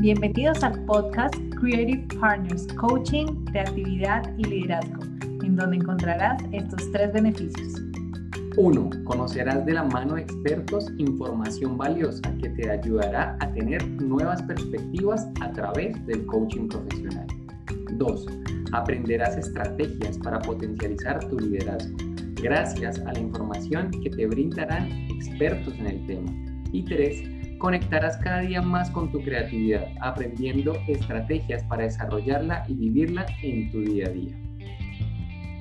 Bienvenidos al podcast Creative Partners, Coaching, Creatividad y Liderazgo, en donde encontrarás estos tres beneficios. 1. Conocerás de la mano de expertos información valiosa que te ayudará a tener nuevas perspectivas a través del coaching profesional. 2. Aprenderás estrategias para potencializar tu liderazgo gracias a la información que te brindarán expertos en el tema. Y 3 conectarás cada día más con tu creatividad, aprendiendo estrategias para desarrollarla y vivirla en tu día a día.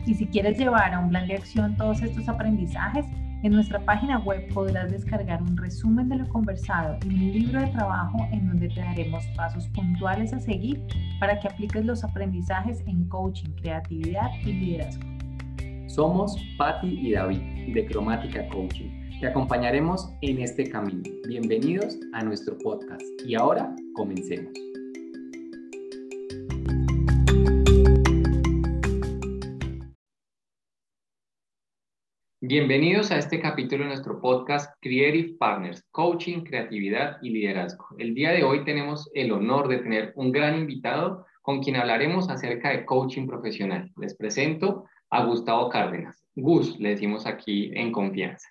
Y si quieres llevar a un plan de acción todos estos aprendizajes, en nuestra página web podrás descargar un resumen de lo conversado y un libro de trabajo en donde te daremos pasos puntuales a seguir para que apliques los aprendizajes en coaching, creatividad y liderazgo. Somos Patti y David de Cromática Coaching te acompañaremos en este camino. Bienvenidos a nuestro podcast y ahora comencemos. Bienvenidos a este capítulo de nuestro podcast Creative Partners, Coaching, Creatividad y Liderazgo. El día de hoy tenemos el honor de tener un gran invitado con quien hablaremos acerca de coaching profesional. Les presento a Gustavo Cárdenas. Gus, le decimos aquí en confianza.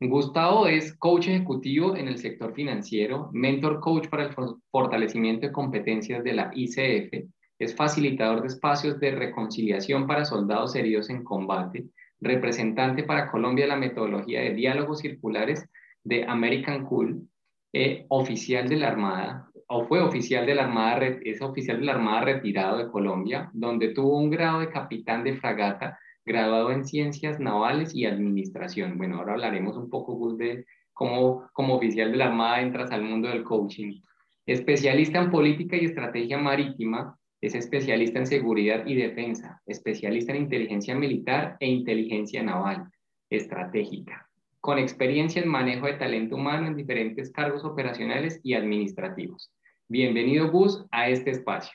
Gustavo es coach ejecutivo en el sector financiero, mentor coach para el fortalecimiento de competencias de la ICF, es facilitador de espacios de reconciliación para soldados heridos en combate, representante para Colombia de la metodología de diálogos circulares de American Cool, eh, oficial de la Armada, o fue oficial de la Armada, es oficial de la Armada retirado de Colombia, donde tuvo un grado de capitán de fragata graduado en Ciencias Navales y Administración. Bueno, ahora hablaremos un poco, Gus, de cómo como oficial de la Armada entras al mundo del coaching. Especialista en política y estrategia marítima, es especialista en seguridad y defensa, especialista en inteligencia militar e inteligencia naval, estratégica, con experiencia en manejo de talento humano en diferentes cargos operacionales y administrativos. Bienvenido, Gus, a este espacio.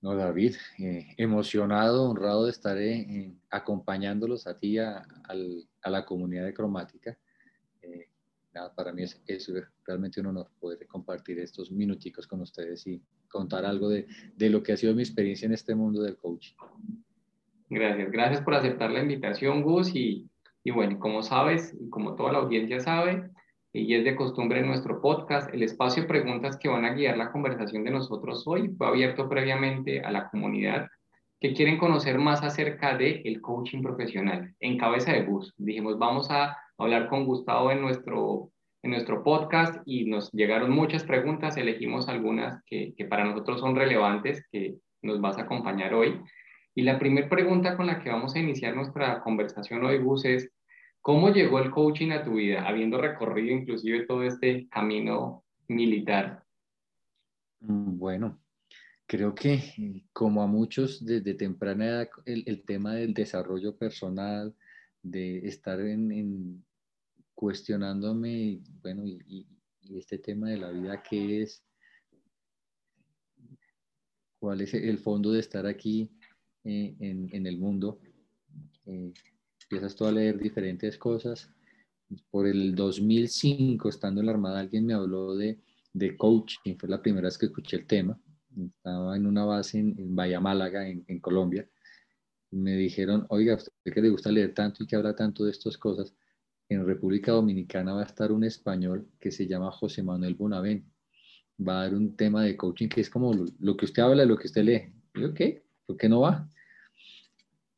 No, David, eh, emocionado, honrado de estar eh, acompañándolos a ti, a, a, la comunidad de cromática. Eh, nada, para mí es, es, realmente un honor poder compartir estos minuticos con ustedes y contar algo de, de, lo que ha sido mi experiencia en este mundo del coaching. Gracias, gracias por aceptar la invitación, Gus. Y, y bueno, como sabes, y como toda la audiencia sabe, y es de costumbre en nuestro podcast, el espacio preguntas que van a guiar la conversación de nosotros hoy fue abierto previamente a la comunidad que quieren conocer más acerca del el coaching profesional en cabeza de bus. Dijimos, vamos a hablar con Gustavo en nuestro, en nuestro podcast y nos llegaron muchas preguntas, elegimos algunas que, que para nosotros son relevantes, que nos vas a acompañar hoy. Y la primera pregunta con la que vamos a iniciar nuestra conversación hoy, Gus, es, ¿Cómo llegó el coaching a tu vida, habiendo recorrido inclusive todo este camino militar? Mm, bueno, creo que como a muchos desde temprana edad, el, tema del desarrollo personal, de estar en, cuestionándome, bueno, y, este tema de la vida, ¿qué es? ¿Cuál es el fondo de estar aquí eh, en, el mundo? Eh, empiezas tú a leer diferentes cosas. Por el 2005, estando en la Armada, alguien me habló de, de coaching, fue la primera vez que escuché el tema. Estaba en una base en, en Bahía Málaga, en, en Colombia. Me dijeron, oiga, usted que le gusta leer tanto y que habla tanto de estas cosas, en República Dominicana va a estar un español que se llama José Manuel Bonavent. Va a dar un tema de coaching que es como lo, que usted habla, lo que usted lee. Y ¿qué? ¿Por qué no va?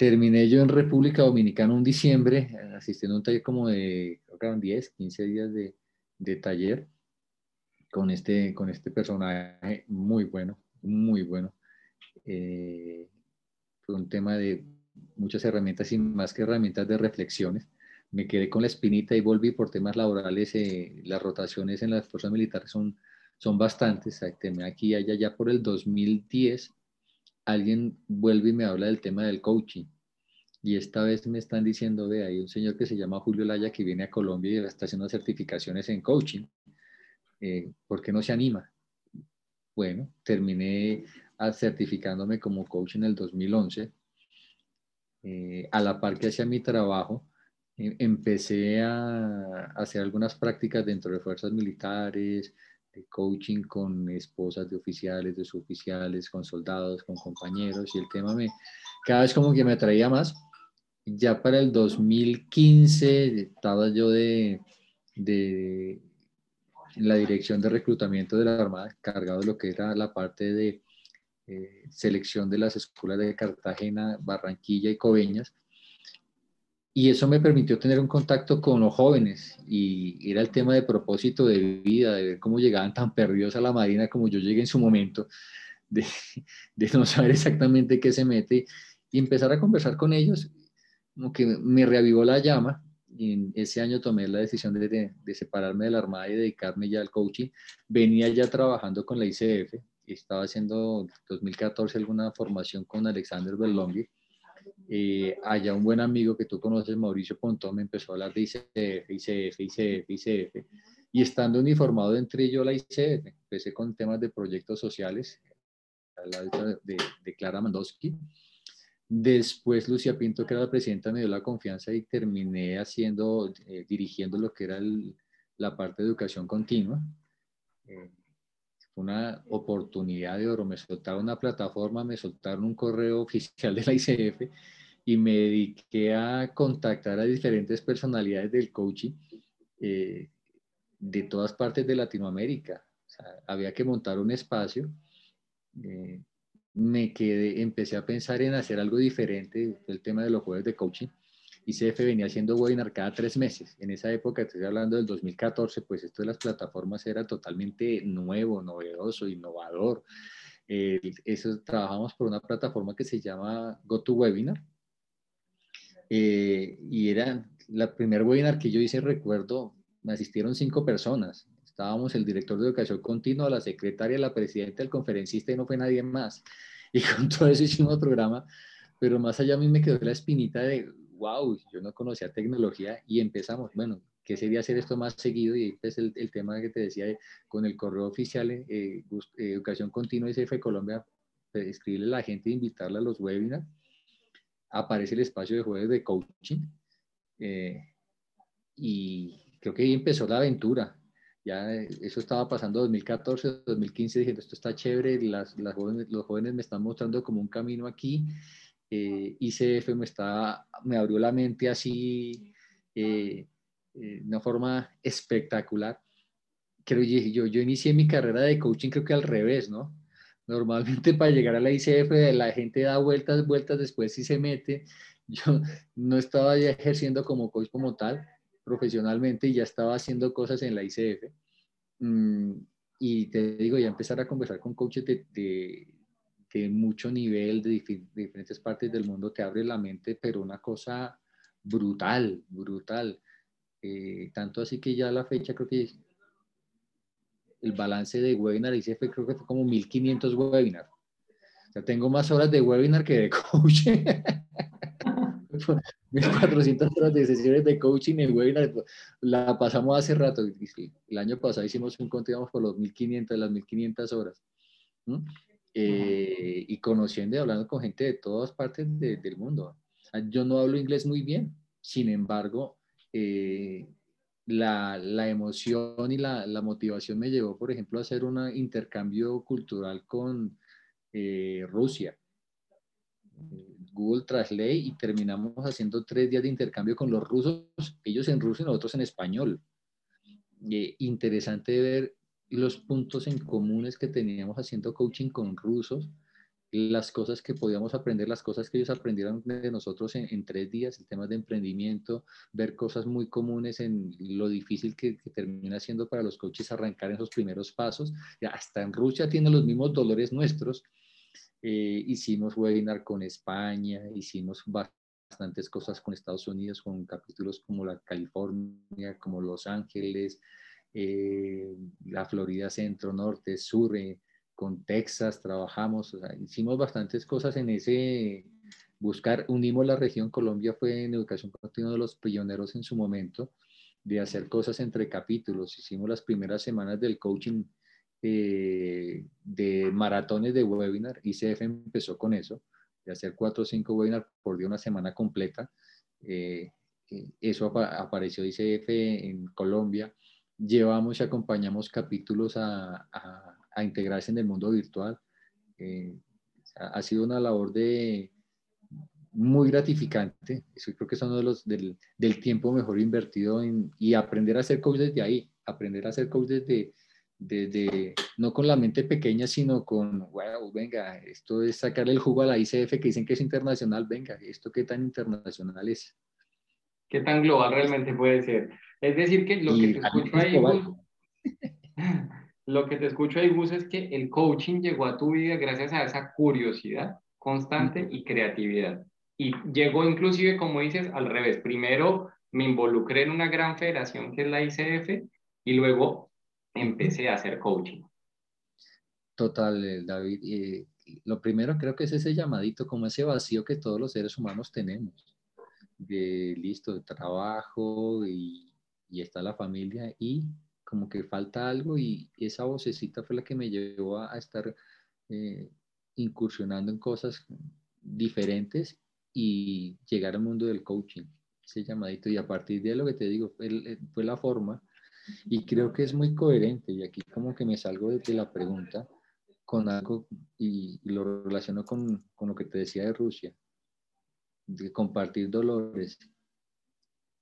Terminé yo en República Dominicana un diciembre, asistiendo a un taller como de, creo que eran 10, 15 días de, de taller con este, con este personaje muy bueno, muy bueno. Eh, fue un tema de muchas herramientas y más que herramientas de reflexiones. Me quedé con la espinita y volví por temas laborales. Eh, las rotaciones en las fuerzas militares son, son bastantes. Aquí allá, ya por el 2010 alguien vuelve y me habla del tema del coaching. Y esta vez me están diciendo, ve, hay un señor que se llama Julio Laya que viene a Colombia y está haciendo certificaciones en coaching. Eh, ¿Por qué no se anima? Bueno, terminé certificándome como coach en el 2011. Eh, a la par que hacía mi trabajo, em, empecé a hacer algunas prácticas dentro de fuerzas militares, coaching con esposas de oficiales, de suboficiales, con soldados, con compañeros, y el tema me, cada vez como que me atraía más. Ya para el 2015 estaba yo de, de la dirección de reclutamiento de la Armada, cargado de lo que era la parte de eh, selección de las escuelas de Cartagena, Barranquilla y Coveñas. Y eso me permitió tener un contacto con los jóvenes y era el tema de propósito de vida, de ver cómo llegaban tan perdidos a la Marina como yo llegué en su momento, de, no saber exactamente qué se mete y empezar a conversar con ellos, como que me reavivó la llama. Y en ese año tomé la decisión de, separarme de la Armada y dedicarme ya al coaching. Venía ya trabajando con la ICF, estaba haciendo 2014 alguna formación con Alexander Berlonghi eh, allá un buen amigo que tú conoces, Mauricio Pontón, me empezó a hablar de ICF, ICF, ICF, ICF. Y estando uniformado entre yo la ICF, empecé con temas de proyectos sociales, de, de, Clara Mandowski. Después Lucia Pinto, que era la presidenta, me dio la confianza y terminé haciendo, eh, dirigiendo lo que era la parte de educación continua. Eh, una oportunidad de oro. Me soltaron una plataforma, me soltaron un correo oficial de la ICF y me dediqué a contactar a diferentes personalidades del coaching eh, de todas partes de Latinoamérica. había que montar un espacio. Eh, me quedé, empecé a pensar en hacer algo diferente, el tema de los jueves de coaching. ICF venía haciendo webinar cada tres meses. En esa época, estoy hablando del 2014, pues esto de las plataformas era totalmente nuevo, novedoso, innovador. eso, trabajamos por una plataforma que se llama GoToWebinar. Eh, y era la primer webinar que yo hice, recuerdo, me asistieron cinco personas. Estábamos el director de educación continua, la secretaria, la presidenta, el conferencista y no fue nadie más. Y con todo eso hicimos el programa, pero más allá a mí me quedó la espinita de, wow, yo no conocía tecnología y empezamos, bueno, ¿qué sería hacer esto más seguido? Y es el, el tema que te decía con el correo oficial, eh, eh, Educación Continua SF Colombia, pues, escribirle a la gente invitarla a los webinars. Aparece el espacio de jueves de coaching. Eh, y creo que ahí empezó la aventura. Ya eso estaba pasando 2014, 2015, diciendo esto está chévere, las, las jóvenes, los jóvenes me están mostrando como un camino aquí eh, ICF me, está, me abrió la mente así eh, eh, de una forma espectacular. Creo yo, yo inicié mi carrera de coaching creo que al revés, ¿no? Normalmente para llegar a la ICF la gente da vueltas, vueltas, después si se mete. Yo no estaba ya ejerciendo como coach como tal, profesionalmente, y ya estaba haciendo cosas en la ICF. Mm, y te digo, ya empezar a conversar con coaches de, de mucho nivel de, diferentes partes del mundo te abre la mente, pero una cosa brutal, brutal. Eh, tanto así que ya la fecha creo que el balance de webinar hice fue, creo que fue como 1500 webinars. O sea, tengo más horas de webinar que de coaching. 1400 horas de sesiones de coaching en webinar. La pasamos hace rato. El año pasado hicimos un conteo por los 1500, las 1500 horas. Eh, y conociendo y hablando con gente de todas partes del mundo. Yo no hablo inglés muy bien, sin embargo, eh, la, la, emoción y la, la, motivación me llevó, por ejemplo, a hacer un intercambio cultural con eh, Rusia. Google Translate y terminamos haciendo tres días de intercambio con los rusos, ellos en ruso y nosotros en español. interesante ver los puntos en comunes que teníamos haciendo coaching con rusos, las cosas que podíamos aprender, las cosas que ellos aprendieron de nosotros en, tres días, el tema de emprendimiento, ver cosas muy comunes en lo difícil que, termina siendo para los coaches arrancar en esos primeros pasos. Hasta en Rusia tiene los mismos dolores nuestros. Eh, hicimos webinar con España, hicimos bastantes cosas con Estados Unidos, con capítulos como la California, como Los Ángeles, eh, la Florida Centro, Norte, Sur, eh, con Texas trabajamos, hicimos bastantes cosas en ese buscar, unimos la región, Colombia fue en educación continua de los pioneros en su momento, de hacer cosas entre capítulos, hicimos las primeras semanas del coaching eh, de maratones de webinar, ICF empezó con eso, de hacer cuatro o cinco webinars por día una semana completa, eso apareció ICF en Colombia, llevamos y acompañamos capítulos a, a, integrarse en el mundo virtual. Eh, ha sido una labor de muy gratificante. Eso creo que es uno de los del, del tiempo mejor invertido en, y aprender a ser coach desde ahí, aprender a ser coach desde, desde, no con la mente pequeña, sino con, wow, venga, esto es sacarle el jugo a la ICF que dicen que es internacional, venga, esto qué tan internacional es. ¿Qué tan global realmente puede ser? Es decir, que lo que te escucho ahí, Gus, lo que te escucho ahí, Gus, es que el coaching llegó a tu vida gracias a esa curiosidad constante y creatividad. Y llegó inclusive, como dices, al revés. Primero me involucré en una gran federación que es la ICF y luego empecé a hacer coaching. Total, eh, David. Eh, lo primero creo que es ese llamadito, como ese vacío que todos los seres humanos tenemos de listo, de trabajo y, y, está la familia y como que falta algo y esa vocecita fue la que me llevó a, estar eh, incursionando en cosas diferentes y llegar al mundo del coaching, ese llamadito. Y a partir de lo que te digo fue, fue la forma y creo que es muy coherente y aquí como que me salgo de, la pregunta con algo y, y lo relaciono con, con lo que te decía de Rusia de compartir dolores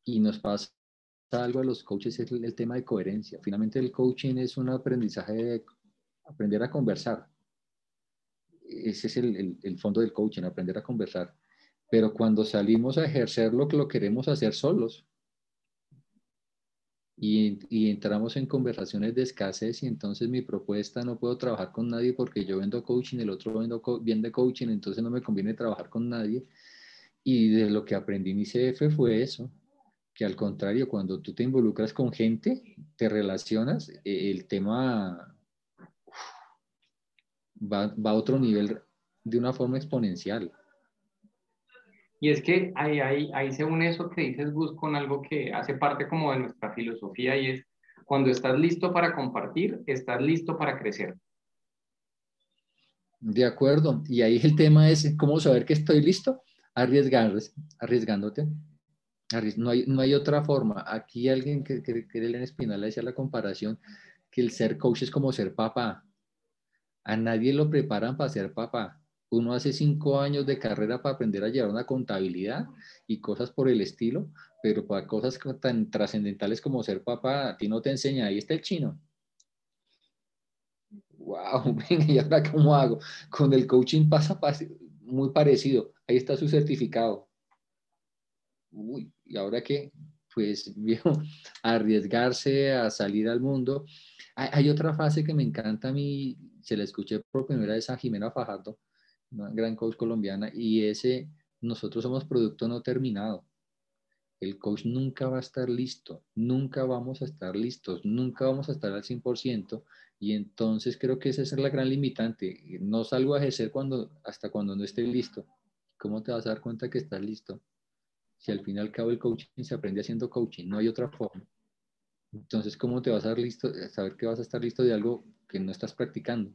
y nos pasa algo a los coaches es el, tema de coherencia. Finalmente el coaching es un aprendizaje de aprender a conversar. Ese es el, el, fondo del coaching, aprender a conversar. Pero cuando salimos a ejercer lo que lo queremos hacer solos y, y, entramos en conversaciones de escasez y entonces mi propuesta no puedo trabajar con nadie porque yo vendo coaching, el otro vendo vende coaching, entonces no me conviene trabajar con nadie y de lo que aprendí en ICF fue eso, que al contrario, cuando tú te involucras con gente, te relacionas, e, el tema va, va, a otro nivel de una forma exponencial. Y es que ahí, ahí, ahí se une eso que dices, Gus, con algo que hace parte como de nuestra filosofía y es, cuando estás listo para compartir, estás listo para crecer. De acuerdo. Y ahí el tema es cómo saber que estoy listo arriesgándote. No hay, no hay otra forma. Aquí alguien que, que, que en Espinal decía la comparación que el ser coach es como ser papá. A nadie lo preparan para ser papá. Uno hace cinco años de carrera para aprender a llevar una contabilidad y cosas por el estilo, pero para cosas tan trascendentales como ser papá, a ti no te enseña. Ahí está el chino. Wow, ¿y ahora cómo hago? Con el coaching pasa muy parecido. Ahí está su certificado. Uy, ¿y ahora qué? Pues, viejo, arriesgarse a salir al mundo. Hay, otra frase que me encanta a mí, se la escuché por primera vez a Jimena Fajardo, una gran coach colombiana, y ese, nosotros somos producto no terminado. El coach nunca va a estar listo, nunca vamos a estar listos, nunca vamos a estar al 100%, y entonces creo que esa es la gran limitante. No salgo a ejercer cuando, hasta cuando no esté listo. ¿Cómo te vas a dar cuenta que estás listo? Si al fin y al cabo el coaching se aprende haciendo coaching, no hay otra forma. Entonces, ¿cómo te vas a dar listo, saber que vas a estar listo de algo que no estás practicando?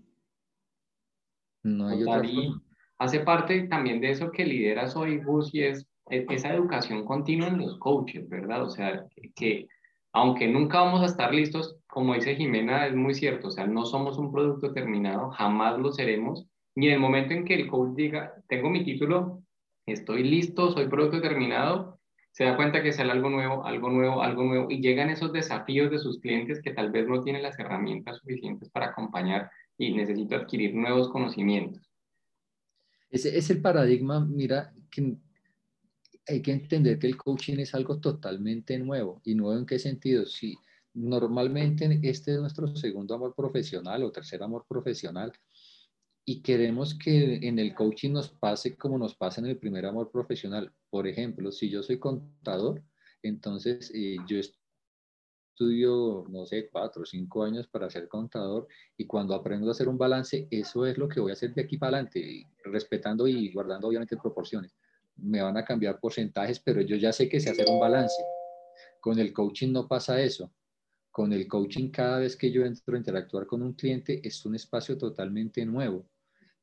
No hay otra forma. Hace parte también de eso que lideras hoy, Gus, y es esa educación continua en los coaches, ¿verdad? O sea, que aunque nunca vamos a estar listos, como dice Jimena, es muy cierto, o sea, no somos un producto terminado, jamás lo seremos, ni en el momento en que el coach diga, tengo mi título, estoy listo, soy producto terminado, se da cuenta que sale algo nuevo, algo nuevo, algo nuevo, y llegan esos desafíos de sus clientes que tal vez no tienen las herramientas suficientes para acompañar y necesito adquirir nuevos conocimientos. Ese es el paradigma, mira, que hay que entender que el coaching es algo totalmente nuevo. ¿Y nuevo en qué sentido? Si normalmente este es nuestro segundo amor profesional o tercer amor profesional y queremos que en el coaching nos pase como nos pasa en el primer amor profesional. Por ejemplo, si yo soy contador, entonces eh, yo estudio, no sé, cuatro o cinco años para ser contador y cuando aprendo a hacer un balance, eso es lo que voy a hacer de aquí para adelante, respetando y guardando obviamente proporciones me van a cambiar porcentajes, pero yo ya sé que sé hacer un balance. Con el coaching no pasa eso. Con el coaching, cada vez que yo entro a interactuar con un cliente, es un espacio totalmente nuevo.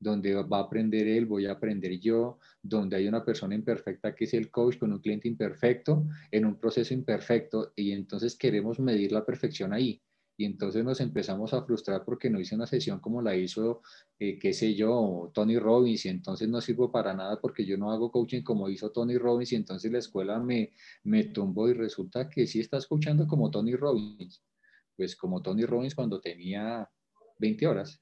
Donde va a aprender él, voy a aprender yo, donde hay una persona imperfecta que es el coach con un cliente imperfecto en un proceso imperfecto y entonces queremos medir la perfección ahí. Y entonces nos empezamos a frustrar porque no hice una sesión como la hizo, eh, qué sé yo, Tony Robbins, y entonces no sirvo para nada porque yo no hago coaching como hizo Tony Robbins, y entonces la escuela me, me tumbó y resulta que sí estás escuchando como Tony Robbins. Pues como Tony Robbins cuando tenía 20 horas.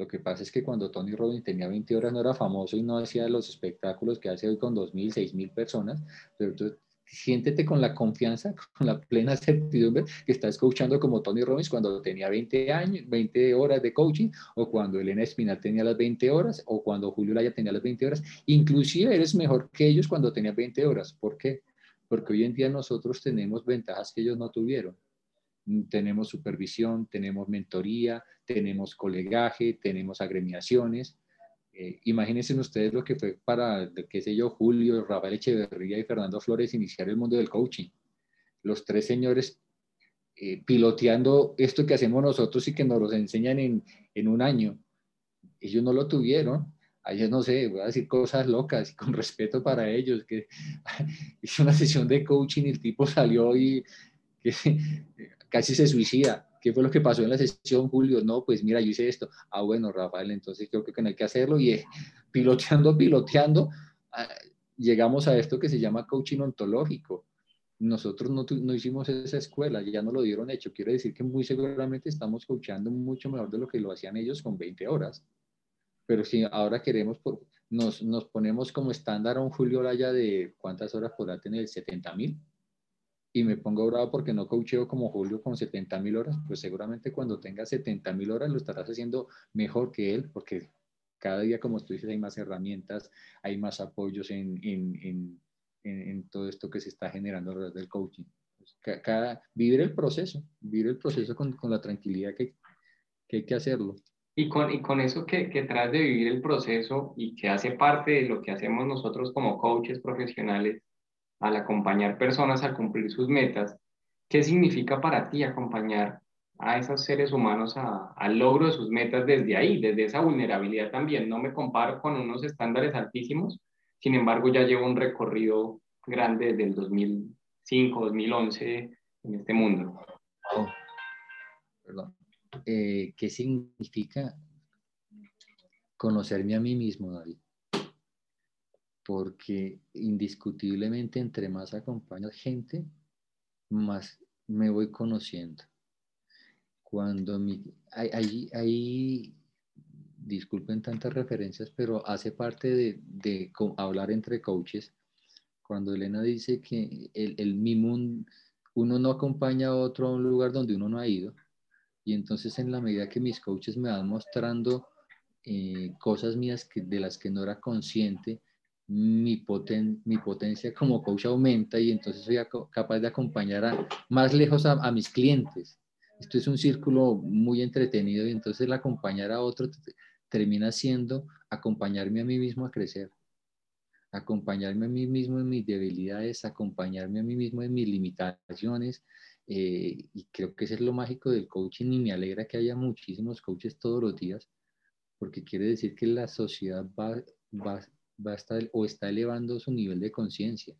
Lo que pasa es que cuando Tony Robbins tenía 20 horas no era famoso y no hacía los espectáculos que hace hoy con 2.000, 6.000 personas, pero tú siéntete con la confianza, con la plena certidumbre que estás coachando como Tony Robbins cuando tenía 20 años, 20 horas de coaching, o cuando Elena Espinal tenía las 20 horas, o cuando Julio Laya tenía las 20 horas. Inclusive eres mejor que ellos cuando tenían 20 horas. ¿Por qué? Porque hoy en día nosotros tenemos ventajas que ellos no tuvieron. Tenemos supervisión, tenemos mentoría, tenemos colegaje, tenemos agremiaciones, eh, imagínense ustedes lo que fue para, qué sé yo, Julio, Rafael Echeverría y Fernando Flores iniciar el mundo del coaching. Los tres señores eh, piloteando esto que hacemos nosotros y que nos lo enseñan en, en un año. Ellos no lo tuvieron. Ayer no sé, voy a decir cosas locas y con respeto para ellos, que hice una sesión de coaching y el tipo salió y que, casi se suicida ¿Qué fue lo que pasó en la sesión, Julio? No, pues mira, yo hice esto. Ah, bueno, Rafael, entonces creo que no hay que hacerlo. Y eh, piloteando, piloteando, ah, llegamos a esto que se llama coaching ontológico. Nosotros no, no, hicimos esa escuela, ya no lo dieron hecho. Quiere decir que muy seguramente estamos coachando mucho mejor de lo que lo hacían ellos con 20 horas. Pero si ahora queremos, nos, nos ponemos como estándar a un Julio Laya de cuántas horas podrá tener, 70 mil y me pongo bravo porque no coacheo como Julio con 70 mil horas, pues seguramente cuando tenga 70 mil horas lo estarás haciendo mejor que él, porque cada día, como tú dices, hay más herramientas, hay más apoyos en, en, en, en todo esto que se está generando alrededor del coaching. Pues, cada, vivir el proceso, vivir el proceso con, con la tranquilidad que, que, hay que hacerlo. Y con, y con eso que, que traes de vivir el proceso y que hace parte de lo que hacemos nosotros como coaches profesionales, al acompañar personas a cumplir sus metas, ¿qué significa para ti acompañar a esos seres humanos al logro de sus metas desde ahí, desde esa vulnerabilidad también? No me comparo con unos estándares altísimos, sin embargo ya llevo un recorrido grande desde el 2005, 2011 en este mundo. perdón. Eh, ¿Qué significa conocerme a mí mismo, David? Porque indiscutiblemente entre más acompaño gente, más me voy conociendo. Cuando mi, hay, hay, disculpen tantas referencias, pero hace parte de, de, hablar entre coaches. Cuando Elena dice que el, el uno no acompaña a otro a un lugar donde uno no ha ido, y entonces en la medida que mis coaches me van mostrando eh, cosas mías que, de las que no era consciente, mi, poten, mi potencia como coach aumenta y entonces soy capaz de acompañar a, más lejos a, mis clientes. Esto es un círculo muy entretenido y entonces el acompañar a otro termina siendo acompañarme a mí mismo a crecer, acompañarme a mí mismo en mis debilidades, acompañarme a mí mismo en mis limitaciones. Eh, y creo que es lo mágico del coaching y me alegra que haya muchísimos coaches todos los días, porque quiere decir que la sociedad va, va va a estar o está elevando su nivel de conciencia.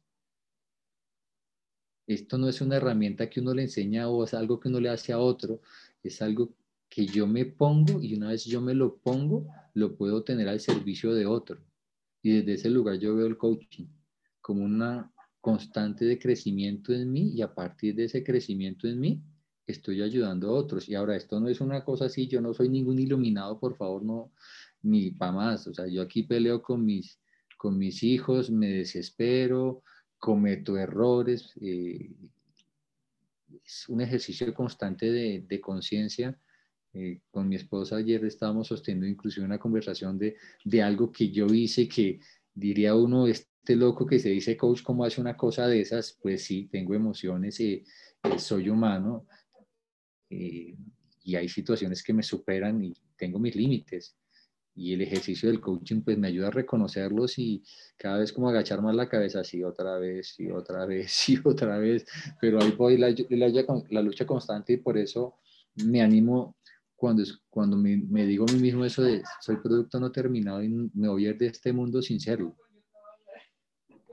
Esto no es una herramienta que uno le enseña o es algo que uno le hace a otro, es algo que yo me pongo y una vez yo me lo pongo, lo puedo tener al servicio de otro. Y desde ese lugar yo veo el coaching como una constante de crecimiento en mí y a partir de ese crecimiento en mí estoy ayudando a otros. Y ahora esto no es una cosa así, yo no soy ningún iluminado, por favor, no, ni para más. O sea, yo aquí peleo con mis con mis hijos me desespero, cometo errores. Eh, es un ejercicio constante de, de conciencia. Eh, con mi esposa ayer estábamos sosteniendo inclusive una conversación de, de, algo que yo hice que diría uno, este loco que se dice coach, ¿cómo hace una cosa de esas? Pues sí, tengo emociones, y eh, soy humano y hay situaciones que me superan y tengo mis límites y el ejercicio del coaching pues me ayuda a reconocerlos y cada vez como agachar más la cabeza, sí, otra vez, sí, otra vez, sí, otra vez, pero ahí voy la, la, la lucha constante y por eso me animo cuando, cuando me, me, digo a mí mismo eso de soy producto no terminado y me voy a ir de este mundo sin serlo.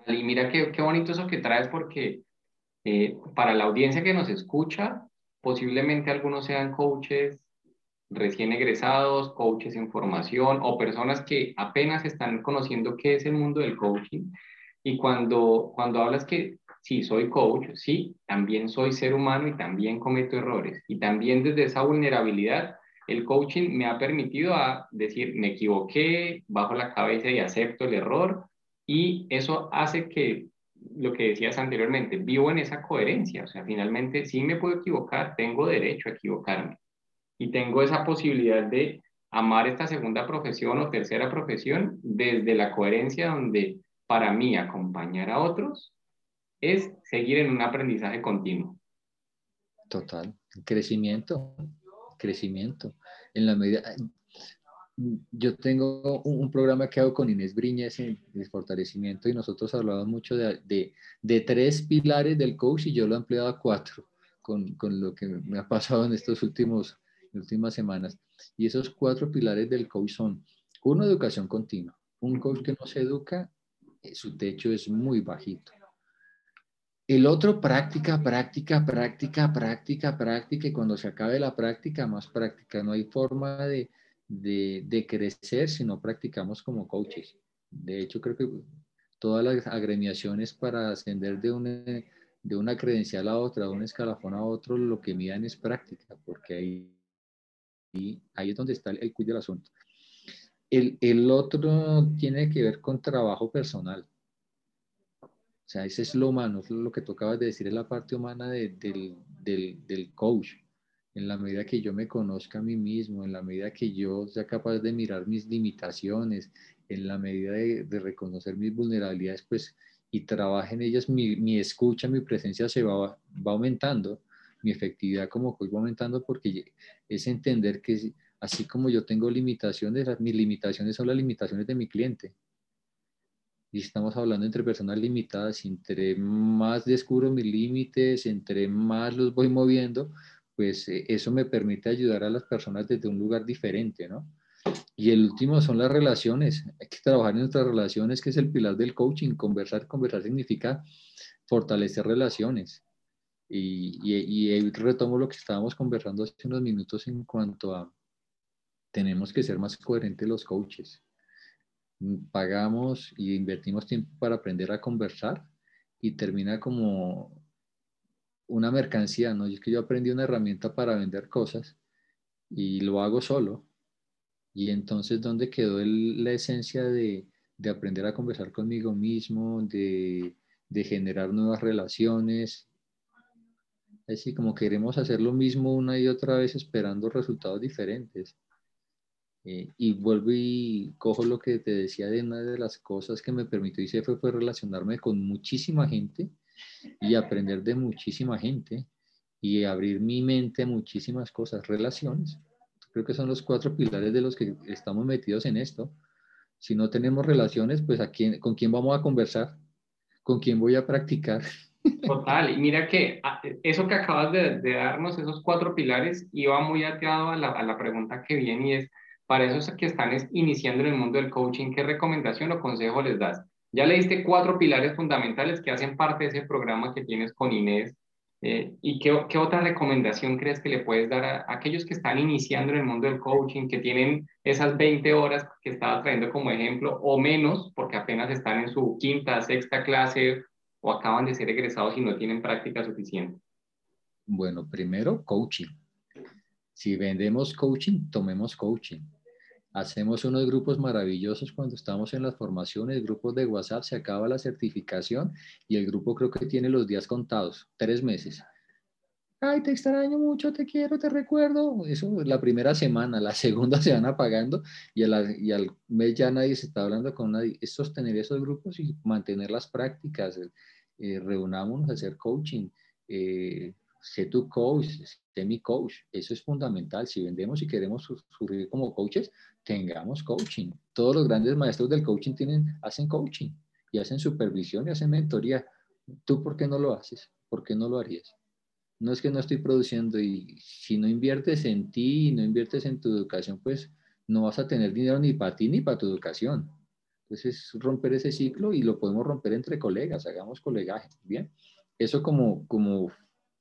Y mira qué, qué bonito eso que traes porque eh, para la audiencia que nos escucha, posiblemente algunos sean coaches recién egresados, coaches en formación o personas que apenas están conociendo qué es el mundo del coaching. Y cuando, cuando hablas que sí, soy coach, sí, también soy ser humano y también cometo errores. Y también desde esa vulnerabilidad, el coaching me ha permitido a decir, me equivoqué, bajo la cabeza y acepto el error. Y eso hace que lo que decías anteriormente, vivo en esa coherencia. O sea, finalmente sí me puedo equivocar, tengo derecho a equivocarme. Y tengo esa posibilidad de amar esta segunda profesión o tercera profesión desde la coherencia donde para mí acompañar a otros es seguir en un aprendizaje continuo. Total, crecimiento, crecimiento. En la medida, yo tengo un, programa que hago con Inés Briñez en el fortalecimiento y nosotros hablamos mucho de, de, tres pilares del coach y yo lo he ampliado a cuatro con, con lo que me ha pasado en estos últimos últimas semanas. Y esos cuatro pilares del coach son, uno, educación continua. Un coach que no se educa, eh, su techo es muy bajito. El otro, práctica, práctica, práctica, práctica, práctica. Y cuando se acabe la práctica, más práctica. No hay forma de, de, crecer si no practicamos como coaches. De hecho, creo que todas las agremiaciones para ascender de una, de una credencial a otra, de un escalafón a otro, lo que midan es práctica, porque ahí, ahí es donde está el, el del asunto. El, el, otro tiene que ver con trabajo personal. O sea, ese es lo humano, es lo que tocabas de decir, es la parte humana del, del, del, coach. En la medida que yo me conozca a mí mismo, en la medida que yo sea capaz de mirar mis limitaciones, en la medida de, de reconocer mis vulnerabilidades, pues, y trabaje en ellas, mi, mi escucha, mi presencia se va, va aumentando, mi efectividad como coach va aumentando porque es entender que así como yo tengo limitaciones, mis limitaciones son las limitaciones de mi cliente y estamos hablando entre personas limitadas, entre más descubro mis límites, entre más los voy moviendo, pues eh, eso me permite ayudar a las personas desde un lugar diferente, ¿no? Y el último son las relaciones. Hay que trabajar en nuestras relaciones, que es el pilar del coaching. Conversar, conversar significa fortalecer relaciones. Y, y, y retomo lo que estábamos conversando hace unos minutos en cuanto a tenemos que ser más coherentes los coaches pagamos y invertimos tiempo para aprender a conversar y termina como una mercancía, ¿no? Es que yo aprendí una herramienta para vender cosas y lo hago solo. Y entonces, ¿dónde quedó la esencia de, de, aprender a conversar conmigo mismo, de, de generar nuevas relaciones? Así como queremos hacer lo mismo una y otra vez esperando resultados diferentes. Eh, y vuelvo y cojo lo que te decía de una de las cosas que me permitió fue, fue relacionarme con muchísima gente y aprender de muchísima gente y abrir mi mente a muchísimas cosas, relaciones. Creo que son los cuatro pilares de los que estamos metidos en esto. Si no tenemos relaciones, pues ¿a quién, ¿con quién vamos a conversar? ¿Con quién voy a practicar? Total, y mira que ah, eso que acabas de, darnos, esos cuatro pilares, iba muy ateado a la, a la pregunta que viene y es, para esos que están iniciando en el mundo del coaching, ¿qué recomendación o consejo les das? Ya le diste cuatro pilares fundamentales que hacen parte de ese programa que tienes con Inés. Eh, ¿Y qué, qué, otra recomendación crees que le puedes dar a, aquellos que están iniciando en el mundo del coaching, que tienen esas 20 horas que estaba trayendo como ejemplo, o menos, porque apenas están en su quinta, sexta clase o acaban de ser egresados y no tienen práctica suficiente? Bueno, primero, coaching. Si vendemos coaching, tomemos coaching. Hacemos unos grupos maravillosos cuando estamos en las formaciones, grupos de WhatsApp, se acaba la certificación y el grupo creo que tiene los días contados, tres meses. Ay, te extraño mucho, te quiero, te recuerdo. Eso es la primera semana, la segunda se van apagando y, y al mes ya nadie se está hablando con nadie. Es sostener esos grupos y mantener las prácticas. Eh, reunámonos a hacer coaching. Eh, sé tu coach, sé mi coach. Eso es fundamental. Si vendemos y queremos surgir como coaches, tengamos coaching. Todos los grandes maestros del coaching tienen, hacen coaching y hacen supervisión y hacen mentoría. ¿Tú por qué no lo haces? ¿Por qué no lo harías? No es que no estoy produciendo y si no inviertes en ti y no inviertes en tu educación, pues no vas a tener dinero ni para ti ni para tu educación. Entonces, romper ese ciclo y lo podemos romper entre colegas, hagamos colegaje, ¿bien? Eso como, como,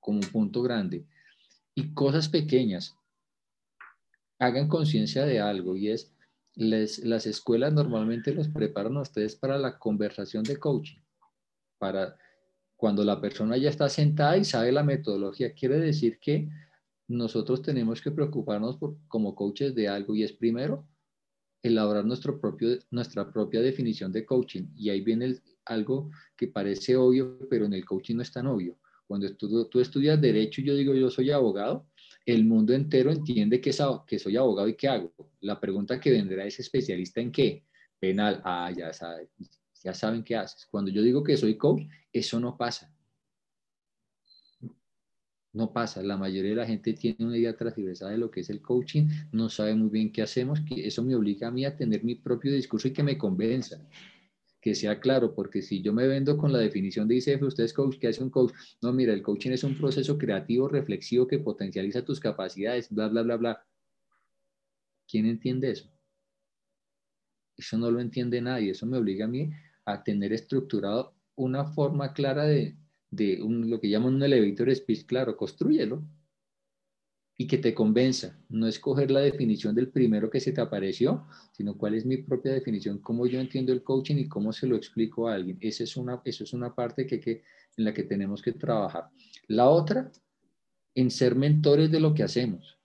como un punto grande. Y cosas pequeñas, hagan conciencia de algo y es, les, las escuelas normalmente los preparan a ustedes para la conversación de coaching, para cuando la persona ya está sentada y sabe la metodología, quiere decir que nosotros tenemos que preocuparnos por, como coaches de algo y es primero elaborar nuestro propio, nuestra propia definición de coaching. Y ahí viene algo que parece obvio, pero en el coaching no es tan obvio. Cuando tú, tú estudias derecho y yo digo yo soy abogado, el mundo entero entiende que, que soy abogado y qué hago. La pregunta que vendrá es especialista en qué? Penal. Ah, ya saben, ya saben qué haces. Cuando yo digo que soy coach, eso no pasa. No pasa. La mayoría de la gente tiene una idea transversal de lo que es el coaching, no sabe muy bien qué hacemos, eso me obliga a mí a tener mi propio discurso y que me convenza que sea claro, porque si yo me vendo con la definición de ICF, usted es coach, ¿qué hace un coach? No, mira, el coaching es un proceso creativo, reflexivo que potencializa tus capacidades, bla, bla, bla, bla. ¿Quién entiende eso? Eso no lo entiende nadie, eso me obliga a mí a tener estructurado una forma clara de, de lo que llaman un elevator speech, claro, construyelo y que te convenza. No escoger la definición del primero que se te apareció, sino cuál es mi propia definición, cómo yo entiendo el coaching y cómo se lo explico a alguien. Esa es una, eso es una parte que, que, en la que tenemos que trabajar. La otra, en ser mentores de lo que hacemos.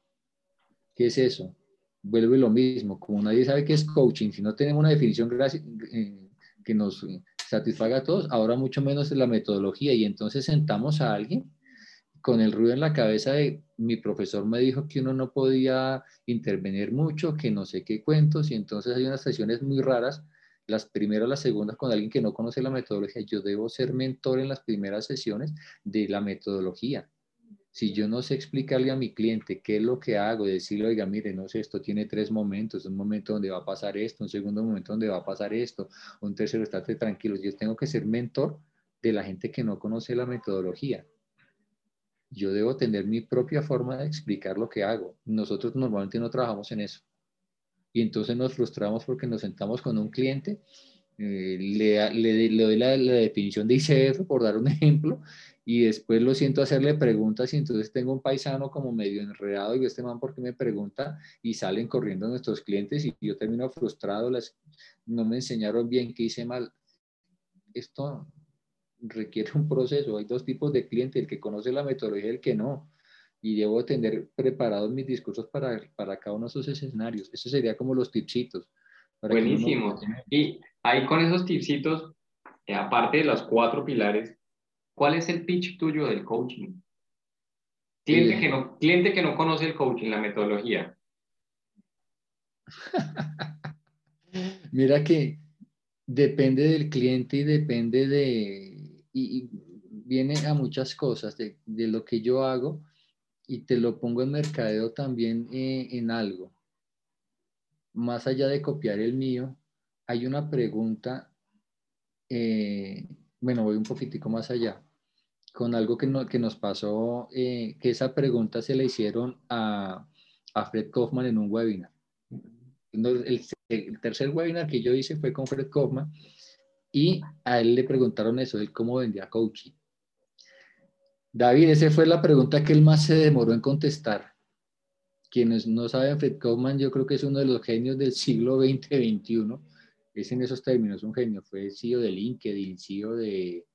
¿Qué es eso? Vuelve lo mismo. Como nadie sabe qué es coaching, si no tenemos una definición eh, que nos satisfaga a todos, ahora mucho menos la metodología. Y entonces sentamos a alguien con el ruido en la cabeza de mi profesor me dijo que uno no podía intervenir mucho, que no sé qué cuentos, y entonces hay unas sesiones muy raras, las primeras, las segundas, con alguien que no conoce la metodología. Yo debo ser mentor en las primeras sesiones de la metodología. Si yo no sé explicarle a mi cliente qué es lo que hago, decirle, oiga, mire, no sé, esto tiene tres momentos, un momento donde va a pasar esto, un segundo momento donde va a pasar esto, un tercero, estate tranquilos. Yo tengo que ser mentor de la gente que no conoce la metodología yo debo tener mi propia forma de explicar lo que hago. Nosotros normalmente no trabajamos en eso. Y entonces nos frustramos porque nos sentamos con un cliente, eh, le, le, doy la, definición de ICF, por dar un ejemplo, y después lo siento hacerle preguntas y entonces tengo un paisano como medio enredado y este man porque me pregunta y salen corriendo nuestros clientes y yo termino frustrado, las, no me enseñaron bien qué hice mal. Esto requiere un proceso. Hay dos tipos de cliente, el que conoce la metodología y el que no. Y debo tener preparados mis discursos para, para cada uno de esos escenarios. Eso sería como los tipsitos. Buenísimo. Y ahí con esos tipsitos, eh, aparte de los cuatro pilares, ¿cuál es el pitch tuyo del coaching? Cliente, que no, cliente que no conoce el coaching, la metodología. Mira que depende del cliente y depende de, y, viene a muchas cosas de, lo que yo hago y te lo pongo en mercadeo también eh, en algo. Más allá de copiar el mío, hay una pregunta, eh, bueno, voy un poquitico más allá, con algo que, no, que nos pasó, eh, que esa pregunta se le hicieron a, a Fred Kaufman en un webinar. El, el, tercer webinar que yo hice fue con Fred Kaufman y a él le preguntaron eso, él cómo vendía coaching. David, esa fue la pregunta que él más se demoró en contestar. Quienes no saben, Fred Kaufman yo creo que es uno de los genios del siglo XX-XXI. Es en esos términos un genio. Fue CEO de LinkedIn, CEO de,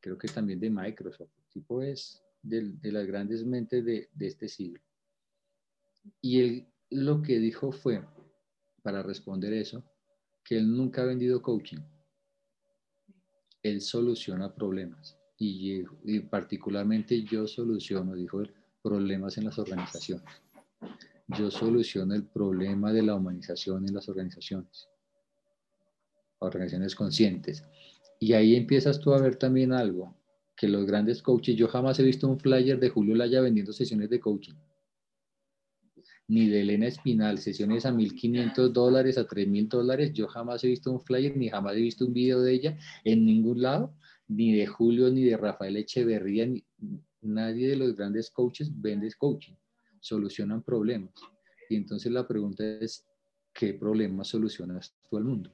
creo que también de Microsoft. Tipo es de, de las grandes mentes de, de este siglo. Y él lo que dijo fue, para responder eso, que él nunca ha vendido coaching él soluciona problemas y, particularmente yo soluciono, dijo él, problemas en las organizaciones. Yo soluciono el problema de la humanización en las organizaciones, organizaciones conscientes. Y ahí empiezas tú a ver también algo, que los grandes coaches, yo jamás he visto un flyer de Julio Laya vendiendo sesiones de coaching ni de Elena Espinal, sesiones a 1.500 dólares, a 3.000 dólares. Yo jamás he visto un flyer, ni jamás he visto un video de ella en ningún lado, ni de Julio, ni de Rafael Echeverría. nadie de los grandes coaches vende coaching, solucionan problemas. Y entonces la pregunta es, ¿qué problemas solucionas tú al mundo?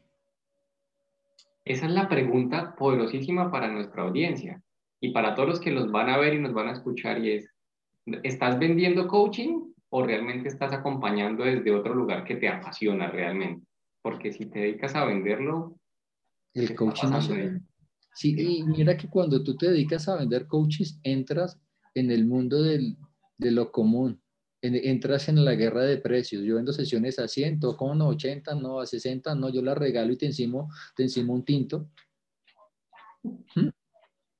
Esa es la pregunta poderosísima para nuestra audiencia y para todos los que nos van a ver y nos van a escuchar y es, ¿estás vendiendo coaching o realmente estás acompañando desde otro lugar que te apasiona realmente? Porque si te dedicas a venderlo, el coaching no Sí, y mira que cuando tú te dedicas a vender coaches, entras en el mundo del, de lo común, entras en la guerra de precios. Yo vendo sesiones a 100, ¿cómo no? 80, no, a 60, no, yo la regalo y te encimo, te encimo un tinto. ¿Mm?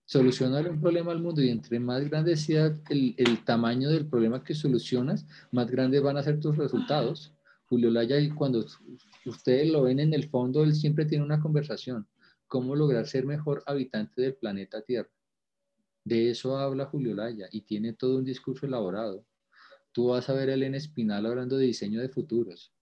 Solucionar un problema al mundo y entre más grande sea el, el, tamaño del problema que solucionas, más grandes van a ser tus resultados. Julio Laya, cuando ustedes lo ven en el fondo, él siempre tiene una conversación. ¿Cómo lograr ser mejor habitante del planeta Tierra? De eso habla Julio Laya y tiene todo un discurso elaborado. Tú vas a ver a Elena Espinal hablando de diseño de futuros.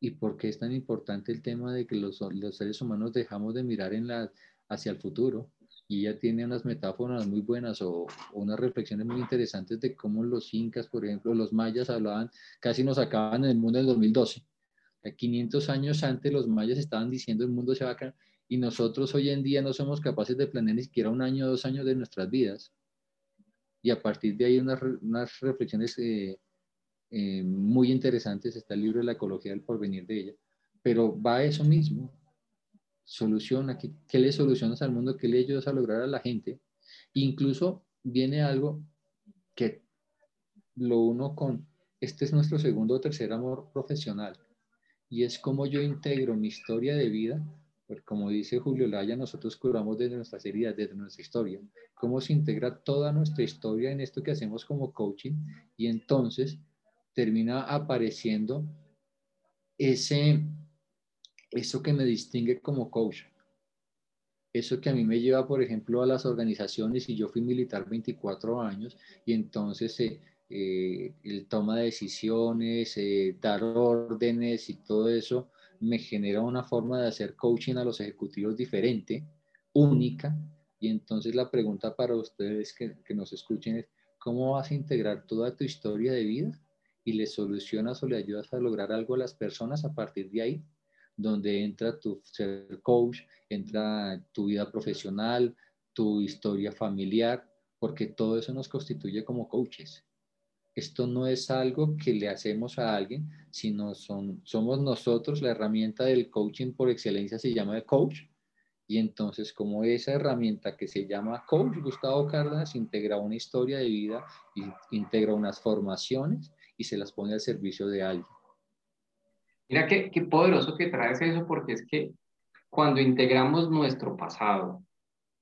¿Y por qué es tan importante el tema de que los, los seres humanos dejamos de mirar en la, hacia el futuro? y ella tiene unas metáforas muy buenas o, unas reflexiones muy interesantes de cómo los incas, por ejemplo, los mayas hablaban, casi nos acaban en el mundo del 2012. 500 años antes los mayas estaban diciendo el mundo se va a acabar y nosotros hoy en día no somos capaces de planear ni siquiera un año o dos años de nuestras vidas. Y a partir de ahí unas, unas reflexiones eh, eh, muy interesantes, está el libro de la ecología del porvenir de ella, pero va a eso mismo, soluciona, ¿qué, qué le solucionas al mundo? ¿Qué le ayudas a lograr a la gente? Incluso viene algo que lo uno con, este es nuestro segundo o tercer amor profesional, y es como yo integro mi historia de vida, pues como dice Julio Laya, nosotros curamos desde nuestras heridas, desde nuestra historia, cómo se integra toda nuestra historia en esto que hacemos como coaching, y entonces termina apareciendo ese eso que me distingue como coach, eso que a mí me lleva, por ejemplo, a las organizaciones, y yo fui militar 24 años, y entonces eh, eh, el toma de decisiones, eh, dar órdenes y todo eso, me genera una forma de hacer coaching a los ejecutivos diferente, única, y entonces la pregunta para ustedes que, nos escuchen es, ¿cómo vas a integrar toda tu historia de vida y le solucionas o le ayudas a lograr algo a las personas a partir de ahí? donde entra tu ser coach, entra tu vida profesional, tu historia familiar, porque todo eso nos constituye como coaches. Esto no es algo que le hacemos a alguien, sino son, somos nosotros, la herramienta del coaching por excelencia se llama el coach. Y entonces, como esa herramienta que se llama coach, Gustavo Cárdenas integra una historia de vida, integra unas formaciones y se las pone al servicio de alguien. Mira qué, qué poderoso que traes eso, porque es que cuando integramos nuestro pasado,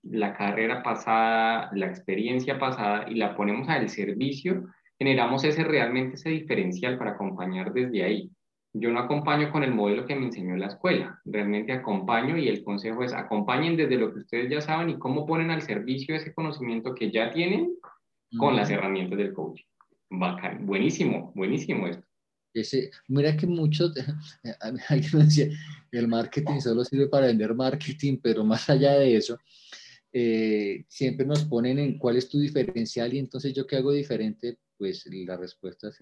la carrera pasada, la experiencia pasada y la ponemos al servicio, generamos ese realmente ese diferencial para acompañar desde ahí. Yo no acompaño con el modelo que me enseñó la escuela, realmente acompaño y el consejo es acompañen desde lo que ustedes ya saben y cómo ponen al servicio ese conocimiento que ya tienen con las herramientas del coaching. Bacán, buenísimo, buenísimo esto. Ese, mira que muchos, alguien decía, el marketing solo sirve para vender marketing, pero más allá de eso, eh, siempre nos ponen en cuál es tu diferencial y entonces yo qué hago diferente, pues la respuesta es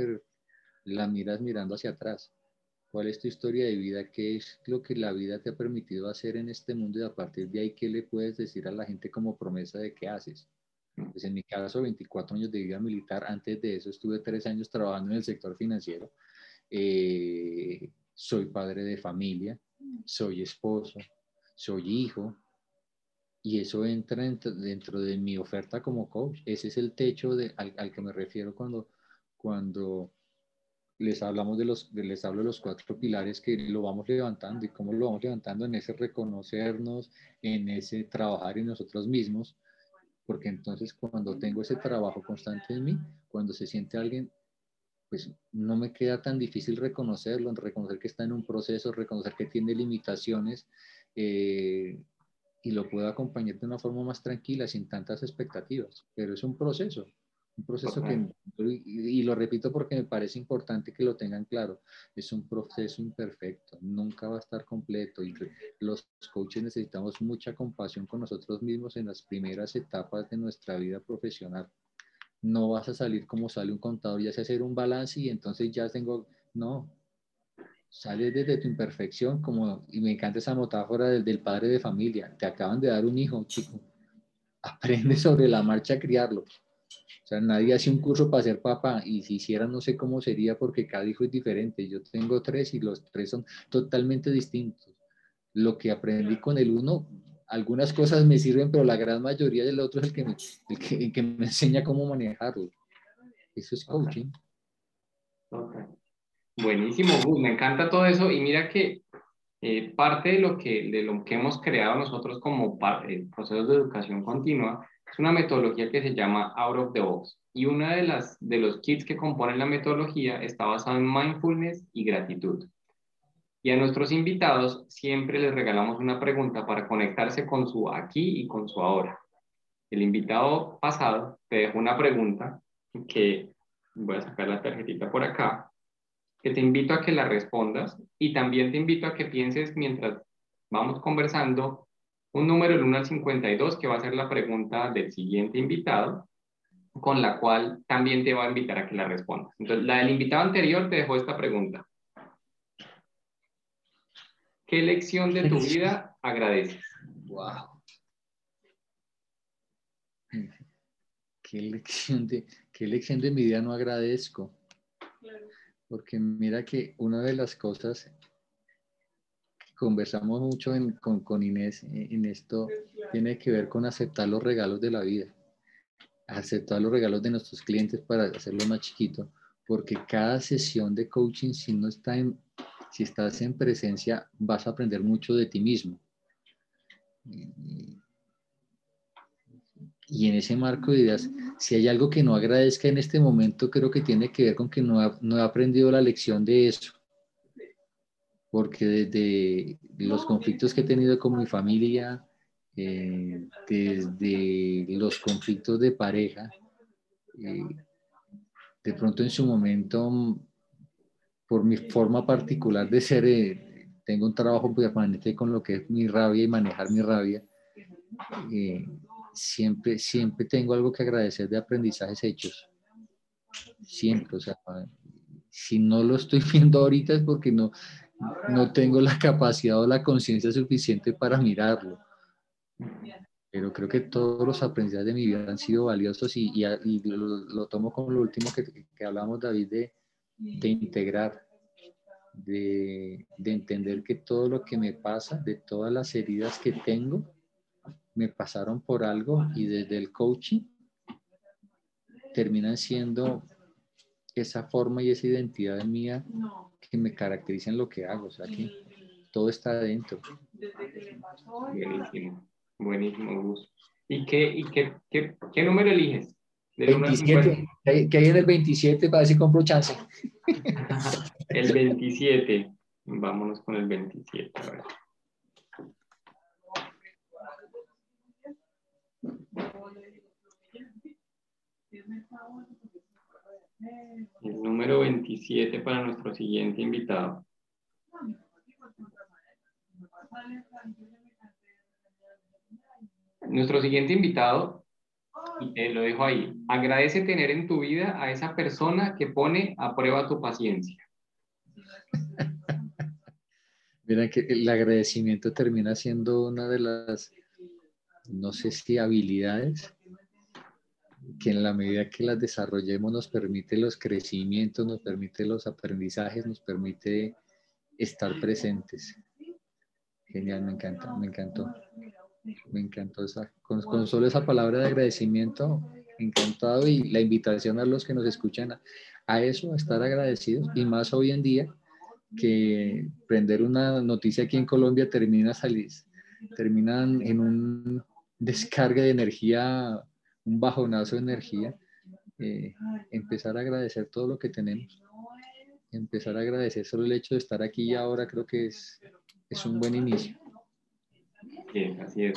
la miras mirando hacia atrás. ¿Cuál es tu historia de vida? ¿Qué es lo que la vida te ha permitido hacer en este mundo? Y a partir de ahí, ¿qué le puedes decir a la gente como promesa de qué haces? Pues en mi caso, 24 años de vida militar. Antes de eso, estuve tres años trabajando en el sector financiero. Eh, soy padre de familia, soy esposo, soy hijo, y eso entra dentro, de mi oferta como coach. Ese es el techo de, al, que me refiero cuando, cuando les hablamos de los, les hablo de los cuatro pilares que lo vamos levantando y cómo lo vamos levantando en ese reconocernos, en ese trabajar en nosotros mismos, porque entonces cuando tengo ese trabajo constante en mí, cuando se siente alguien pues no me queda tan difícil reconocerlo, reconocer que está en un proceso, reconocer que tiene limitaciones eh, y lo puedo acompañar de una forma más tranquila, sin tantas expectativas. Pero es un proceso, Un proceso que, y, lo repito porque me parece importante que lo tengan claro, es un proceso imperfecto, nunca va a estar completo y los coaches necesitamos mucha compasión con nosotros mismos en las primeras etapas de nuestra vida profesional. No vas a salir como sale un contador y hace hacer un balance y entonces ya tengo, no, sales desde tu imperfección, como, y me encanta esa metáfora del, del padre de familia, te acaban de dar un hijo, chico, aprende sobre la marcha a criarlo o sea, nadie hace un curso para ser papá y si hiciera no sé cómo sería porque cada hijo es diferente. Yo tengo tres y los tres son totalmente distintos. Lo que aprendí con el uno, algunas cosas me sirven, pero la gran mayoría del otro es el que me, el que, me enseña cómo manejarlo. Eso es coaching. Buenísimo, me encanta todo eso y mira que eh, parte de lo que, de lo que hemos creado nosotros como eh, procesos de educación continua es una metodología que se llama Out of the Box y una de, las, de los kits que componen la metodología está basado en mindfulness y gratitud. Y a nuestros invitados siempre les regalamos una pregunta para conectarse con su aquí y con su ahora. El invitado pasado te dejó una pregunta que voy a sacar la tarjetita por acá, que te invito a que la respondas y también te invito a que pienses mientras vamos conversando un número del 1 al 52 que va a ser la pregunta del siguiente invitado, con la cual también te va a invitar a que la respondas. Entonces, la del invitado anterior te dejó esta pregunta. ¿Qué lección de tu vida agradeces? Wow. ¿Qué lección de, qué lección de mi vida no agradezco? Porque mira que una de las cosas conversamos mucho con, Inés en esto, tiene que ver con aceptar los regalos de la vida, aceptar los regalos de nuestros clientes para hacerlo más chiquito, porque cada sesión de coaching, si no está en, si estás en presencia, vas a aprender mucho de ti mismo. Y en ese marco de ideas, si hay algo que no agradezca en este momento, creo que tiene que ver con que no, no he aprendido la lección de eso porque desde los conflictos que he tenido con mi familia, eh, desde los conflictos de pareja, eh, de pronto en su momento, por mi forma particular de ser, eh, tengo un trabajo permanente con lo que es mi rabia y manejar mi rabia. Siempre, siempre tengo algo que agradecer de aprendizajes hechos. Siempre, o sea, si no lo estoy viendo ahorita es porque no, no tengo la capacidad o la conciencia suficiente para mirarlo. Pero creo que todos los aprendizajes de mi vida han sido valiosos y, lo, tomo como lo último que, que hablamos, David, de, de integrar, de, de, entender que todo lo que me pasa, de todas las heridas que tengo, me pasaron por algo y desde el coaching terminan siendo esa forma y esa identidad mía que me caracteriza en lo que hago. O sea, que todo está adentro. Buenísimo, buenísimo, Gus. ¿Y qué, y qué, qué, qué número eliges? 27. ¿Qué hay en el 27 para ver si compro chance? el 27. Vámonos con el 27. A ver. El número 27 para nuestro siguiente invitado. Nuestro siguiente invitado, eh, lo dejo ahí, agradece tener en tu vida a esa persona que pone a prueba tu paciencia. Mira que el agradecimiento termina siendo una de las, no sé si habilidades que en la medida que las desarrollemos nos permite los crecimientos, nos permite los aprendizajes, nos permite estar presentes. Genial, me encanta, me encantó. Me encantó esa, con, solo esa palabra de agradecimiento, encantado y la invitación a los que nos escuchan a, eso, a estar agradecidos y más hoy en día que prender una noticia aquí en Colombia termina salir, terminan en un descarga de energía un bajonazo de energía, eh, empezar a agradecer todo lo que tenemos, empezar a agradecer solo el hecho de estar aquí y ahora creo que es, es un buen inicio. Bien, así es.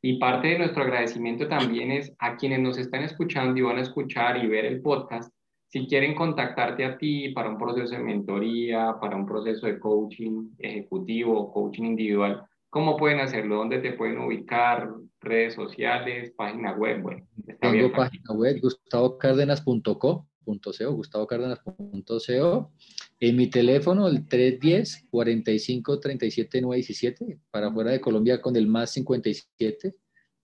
Y parte de nuestro agradecimiento también es a quienes nos están escuchando y van a escuchar y ver el podcast. Si quieren contactarte a ti para un proceso de mentoría, para un proceso de coaching ejecutivo, coaching individual, ¿cómo pueden hacerlo? ¿Dónde te pueden ubicar? ¿Redes sociales? ¿Página web? Bueno, Tengo página web, gustavocárdenas.co gustavocárdenas.co. En mi teléfono, el 310 45 37 917, para fuera de Colombia con el más 57,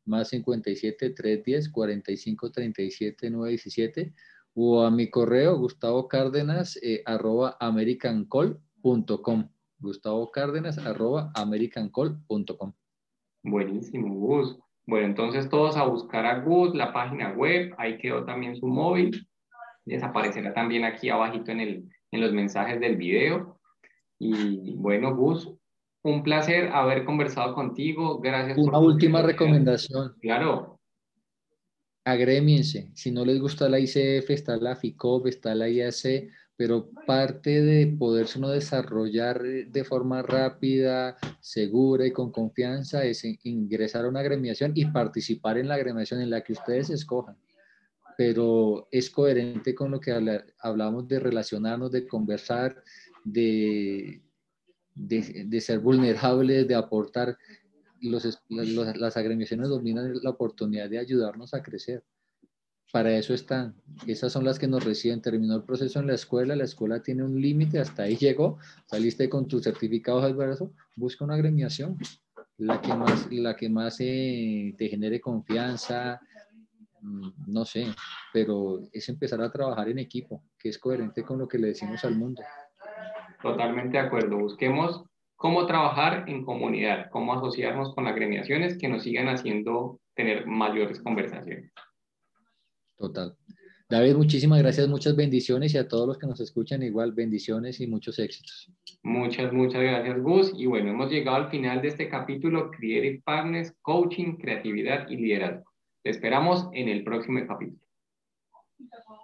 más 57 310 45 37 917, o a mi correo gustavo cárdenas eh, arroba americancall.com. Gustavo Cárdenas arroba americancall.com. Buenísimo, Gus. Bueno, entonces todos a buscar a Gus, la página web, ahí quedó también su móvil desaparecerá también aquí abajito en, el, en los mensajes del video. Y bueno, Gus, un placer haber conversado contigo. Gracias. Una última recomendación. Claro. Agrémiense. Si no les gusta la ICF, está la FICOP, está la IAC, pero parte de poderse uno desarrollar de forma rápida, segura y con confianza es ingresar a una agremiación y participar en la agremiación en la que ustedes escojan pero es coherente con lo que hablamos de relacionarnos, de conversar, de, de, ser vulnerables, de aportar. Los, las agremiaciones dominan la oportunidad de ayudarnos a crecer. Para eso están. Esas son las que nos reciben. Terminó el proceso en la escuela, la escuela tiene un límite, hasta ahí llegó, saliste con tu certificado de brazo, busca una agremiación, la que más, la que más eh, te genere confianza, Mm, no sé, pero es empezar a trabajar en equipo, que es coherente con lo que le decimos al mundo. Totalmente de acuerdo. Busquemos cómo trabajar en comunidad, cómo asociarnos con agremiaciones que nos sigan haciendo tener mayores conversaciones. Total. David, muchísimas gracias, muchas bendiciones y a todos los que nos escuchan igual, bendiciones y muchos éxitos. Muchas, muchas gracias, Gus. Y bueno, hemos llegado al final de este capítulo, Creative Partners, Coaching, Creatividad y Liderazgo. Te esperamos en el próximo capítulo.